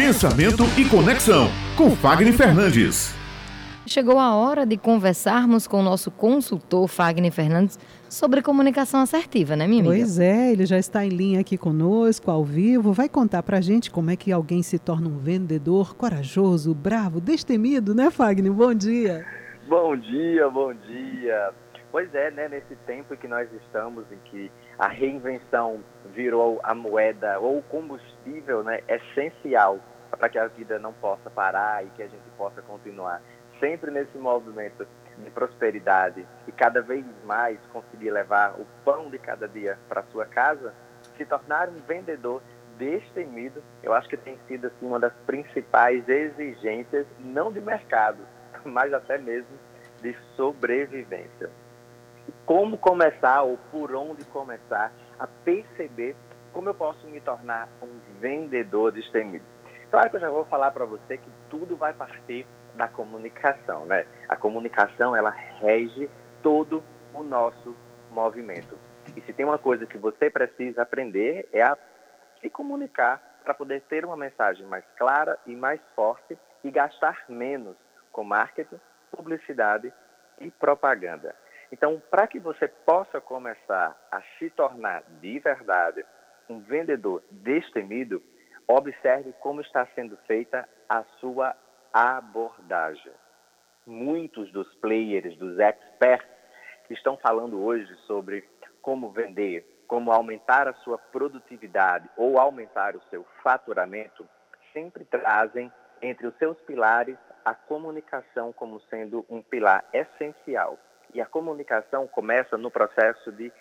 Pensamento e Conexão, com Fagner Fernandes. Chegou a hora de conversarmos com o nosso consultor Fagner Fernandes sobre comunicação assertiva, né, minha amiga? Pois é, ele já está em linha aqui conosco, ao vivo. Vai contar pra gente como é que alguém se torna um vendedor corajoso, bravo, destemido, né, Fagner? Bom dia. Bom dia, bom dia. Pois é, né, nesse tempo que nós estamos, em que a reinvenção virou a moeda ou o combustível né, essencial para que a vida não possa parar e que a gente possa continuar sempre nesse movimento de prosperidade e cada vez mais conseguir levar o pão de cada dia para sua casa, se tornar um vendedor destemido, eu acho que tem sido assim, uma das principais exigências, não de mercado, mas até mesmo de sobrevivência como começar ou por onde começar a perceber como eu posso me tornar um vendedor destemido. Claro que eu já vou falar para você que tudo vai partir da comunicação, né? A comunicação, ela rege todo o nosso movimento. E se tem uma coisa que você precisa aprender é a se comunicar para poder ter uma mensagem mais clara e mais forte e gastar menos com marketing, publicidade e propaganda. Então, para que você possa começar a se tornar de verdade um vendedor destemido, observe como está sendo feita a sua abordagem. Muitos dos players, dos experts que estão falando hoje sobre como vender, como aumentar a sua produtividade ou aumentar o seu faturamento, sempre trazem entre os seus pilares a comunicação como sendo um pilar essencial. E a comunicação começa no processo de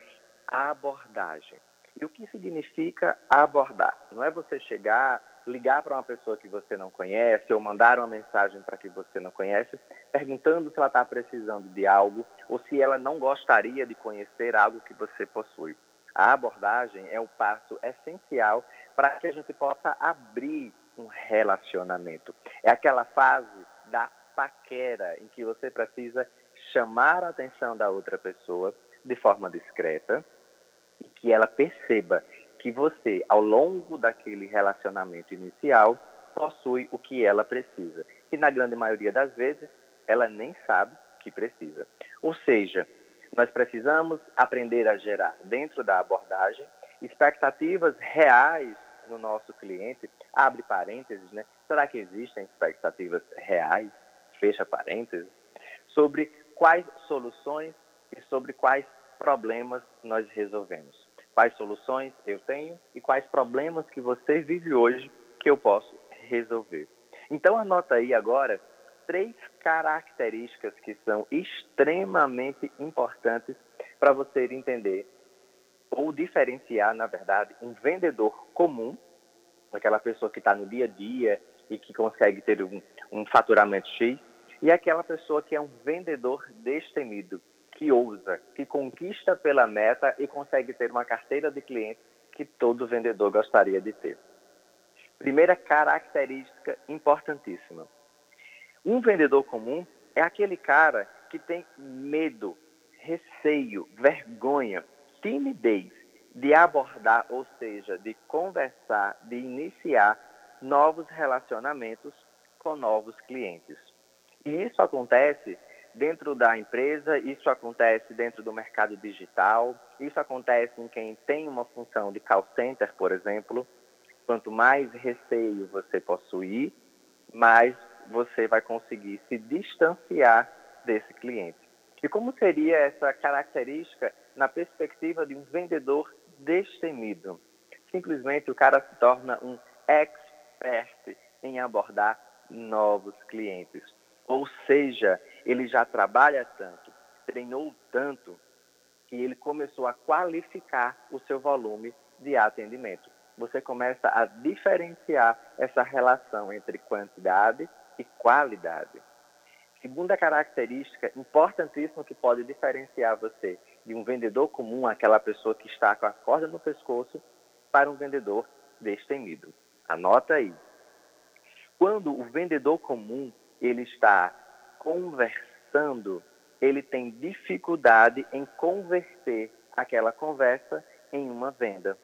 abordagem. E o que significa abordar? Não é você chegar, ligar para uma pessoa que você não conhece ou mandar uma mensagem para que você não conhece, perguntando se ela está precisando de algo ou se ela não gostaria de conhecer algo que você possui. A abordagem é o passo essencial para que a gente possa abrir um relacionamento. É aquela fase da paquera em que você precisa chamar a atenção da outra pessoa de forma discreta que ela perceba que você, ao longo daquele relacionamento inicial, possui o que ela precisa. E na grande maioria das vezes, ela nem sabe que precisa. Ou seja, nós precisamos aprender a gerar, dentro da abordagem, expectativas reais no nosso cliente. Abre parênteses, né? Será que existem expectativas reais? Fecha parênteses. Sobre quais soluções e sobre quais problemas nós resolvemos. Quais soluções eu tenho e quais problemas que você vive hoje que eu posso resolver. Então anota aí agora três características que são extremamente importantes para você entender ou diferenciar, na verdade, um vendedor comum, aquela pessoa que está no dia a dia e que consegue ter um, um faturamento X, e aquela pessoa que é um vendedor destemido, que ousa, que conquista pela meta e consegue ter uma carteira de clientes que todo vendedor gostaria de ter. Primeira característica importantíssima. Um vendedor comum é aquele cara que tem medo, receio, vergonha, timidez de abordar, ou seja, de conversar, de iniciar novos relacionamentos com novos clientes. E isso acontece dentro da empresa, isso acontece dentro do mercado digital, isso acontece em quem tem uma função de call center, por exemplo. Quanto mais receio você possuir, mais você vai conseguir se distanciar desse cliente. E como seria essa característica na perspectiva de um vendedor destemido? Simplesmente o cara se torna um expert em abordar novos clientes. Ou seja, ele já trabalha tanto, treinou tanto, que ele começou a qualificar o seu volume de atendimento. Você começa a diferenciar essa relação entre quantidade e qualidade. Segunda característica importantíssima que pode diferenciar você de um vendedor comum, aquela pessoa que está com a corda no pescoço, para um vendedor destemido. Anota aí. Quando o vendedor comum ele está conversando, ele tem dificuldade em converter aquela conversa em uma venda.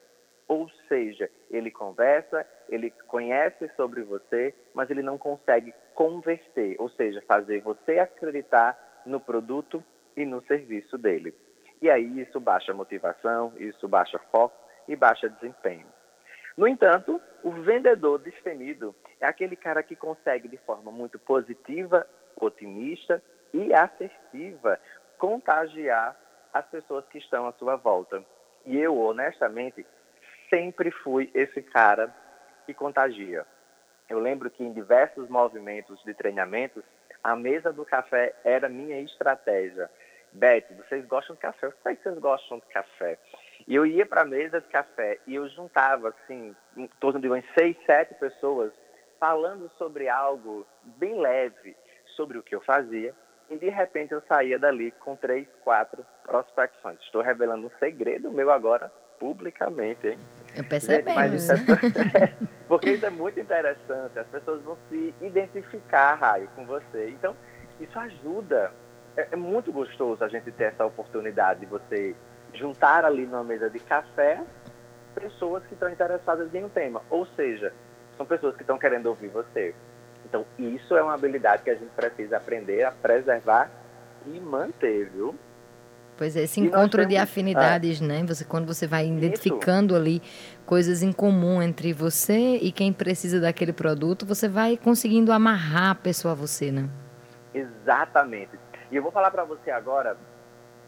Ou seja, ele conversa, ele conhece sobre você, mas ele não consegue converter, ou seja, fazer você acreditar no produto e no serviço dele. E aí isso baixa motivação, isso baixa foco e baixa desempenho. No entanto, o vendedor destemido é aquele cara que consegue de forma muito positiva, otimista e assertiva contagiar as pessoas que estão à sua volta. E eu, honestamente, sempre fui esse cara que contagia. Eu lembro que em diversos movimentos de treinamentos, a mesa do café era minha estratégia. Beth, vocês gostam de café? Eu sei que vocês gostam de café. E eu ia para a mesa de café e eu juntava, assim, em torno de umas seis, sete pessoas, falando sobre algo bem leve, sobre o que eu fazia, e de repente eu saía dali com três, quatro prospecções. Estou revelando um segredo meu agora publicamente, hein? Eu percebemos. Isso é... Porque isso é muito interessante. As pessoas vão se identificar, Raio, com você. Então, isso ajuda. É, é muito gostoso a gente ter essa oportunidade de você juntar ali numa mesa de café pessoas que estão interessadas em um tema. Ou seja, são pessoas que estão querendo ouvir você. Então, isso é uma habilidade que a gente precisa aprender a preservar e manter, viu? Pois é, esse encontro temos... de afinidades, ah, né? Você, quando você vai identificando isso. ali coisas em comum entre você e quem precisa daquele produto, você vai conseguindo amarrar a pessoa a você, né? Exatamente. E eu vou falar para você agora,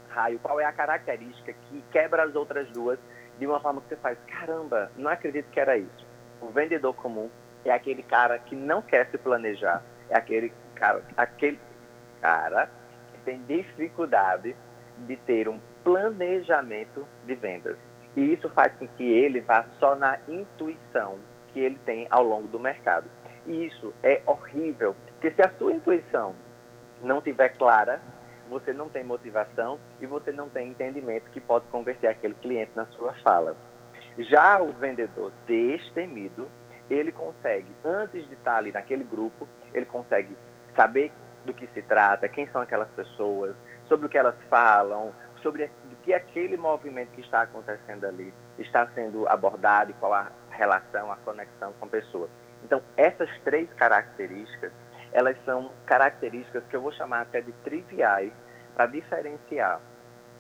Raio, qual é a característica que quebra as outras duas de uma forma que você faz, caramba, não acredito que era isso. O vendedor comum é aquele cara que não quer se planejar, é aquele cara, aquele cara que tem dificuldade de ter um planejamento de vendas. E isso faz com que ele vá só na intuição que ele tem ao longo do mercado. E isso é horrível, porque se a sua intuição não estiver clara, você não tem motivação e você não tem entendimento que pode converter aquele cliente na sua fala. Já o vendedor destemido, ele consegue, antes de estar ali naquele grupo, ele consegue saber do que se trata, quem são aquelas pessoas, sobre o que elas falam, sobre o que aquele movimento que está acontecendo ali está sendo abordado e qual a relação, a conexão com a pessoa. Então, essas três características, elas são características que eu vou chamar até de triviais para diferenciar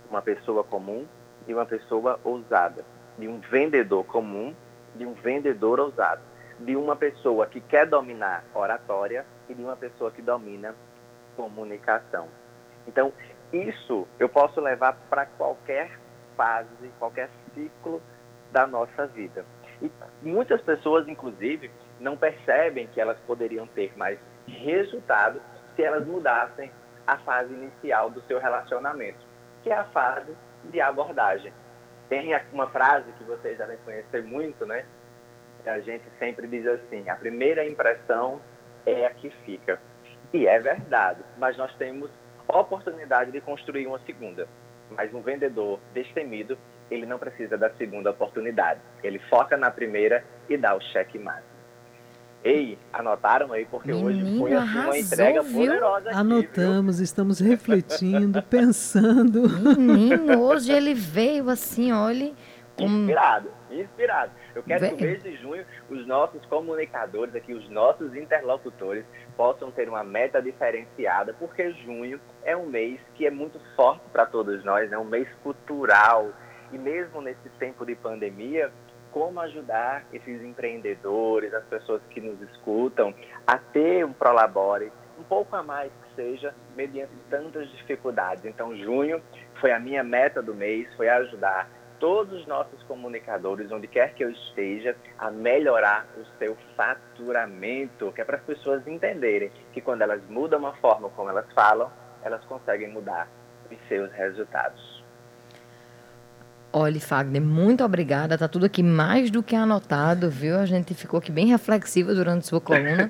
uma pessoa comum de uma pessoa ousada, de um vendedor comum de um vendedor ousado, de uma pessoa que quer dominar oratória e de uma pessoa que domina comunicação. Então, isso eu posso levar para qualquer fase, qualquer ciclo da nossa vida. E muitas pessoas, inclusive, não percebem que elas poderiam ter mais resultado se elas mudassem a fase inicial do seu relacionamento, que é a fase de abordagem. Tem uma frase que vocês devem conhecer muito, né? A gente sempre diz assim: a primeira impressão é a que fica. E é verdade, mas nós temos oportunidade de construir uma segunda. Mas um vendedor destemido, ele não precisa da segunda oportunidade. Ele foca na primeira e dá o cheque mate. Ei, anotaram aí, porque Menino, hoje foi assim, uma entrega viu? poderosa. Aqui, Anotamos, viu? estamos refletindo, pensando. Menino, hoje ele veio assim, olhe. Inspirado, inspirado. Eu quero Vem. que o mês de junho os nossos comunicadores aqui, os nossos interlocutores, possam ter uma meta diferenciada, porque junho é um mês que é muito forte para todos nós, é né? um mês cultural. E mesmo nesse tempo de pandemia, como ajudar esses empreendedores, as pessoas que nos escutam, a ter um Prolabore um pouco a mais que seja, mediante tantas dificuldades. Então, junho foi a minha meta do mês, foi ajudar todos os nossos comunicadores, onde quer que eu esteja, a melhorar o seu faturamento, que é para as pessoas entenderem que quando elas mudam a forma como elas falam, elas conseguem mudar os seus resultados. Olha, Fagner, muito obrigada. Tá tudo aqui mais do que anotado, viu? A gente ficou aqui bem reflexiva durante sua coluna.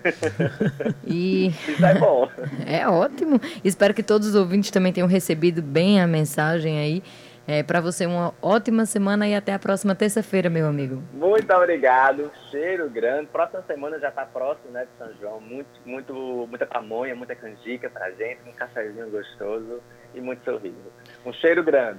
e Isso é bom. É ótimo. Espero que todos os ouvintes também tenham recebido bem a mensagem aí. É, para você uma ótima semana e até a próxima terça-feira, meu amigo. Muito obrigado, cheiro grande. Próxima semana já está próximo, né, de São João. Muito, muito, muita pamonha, muita canjica pra gente, um cafezinho gostoso e muito sorriso. Um cheiro grande.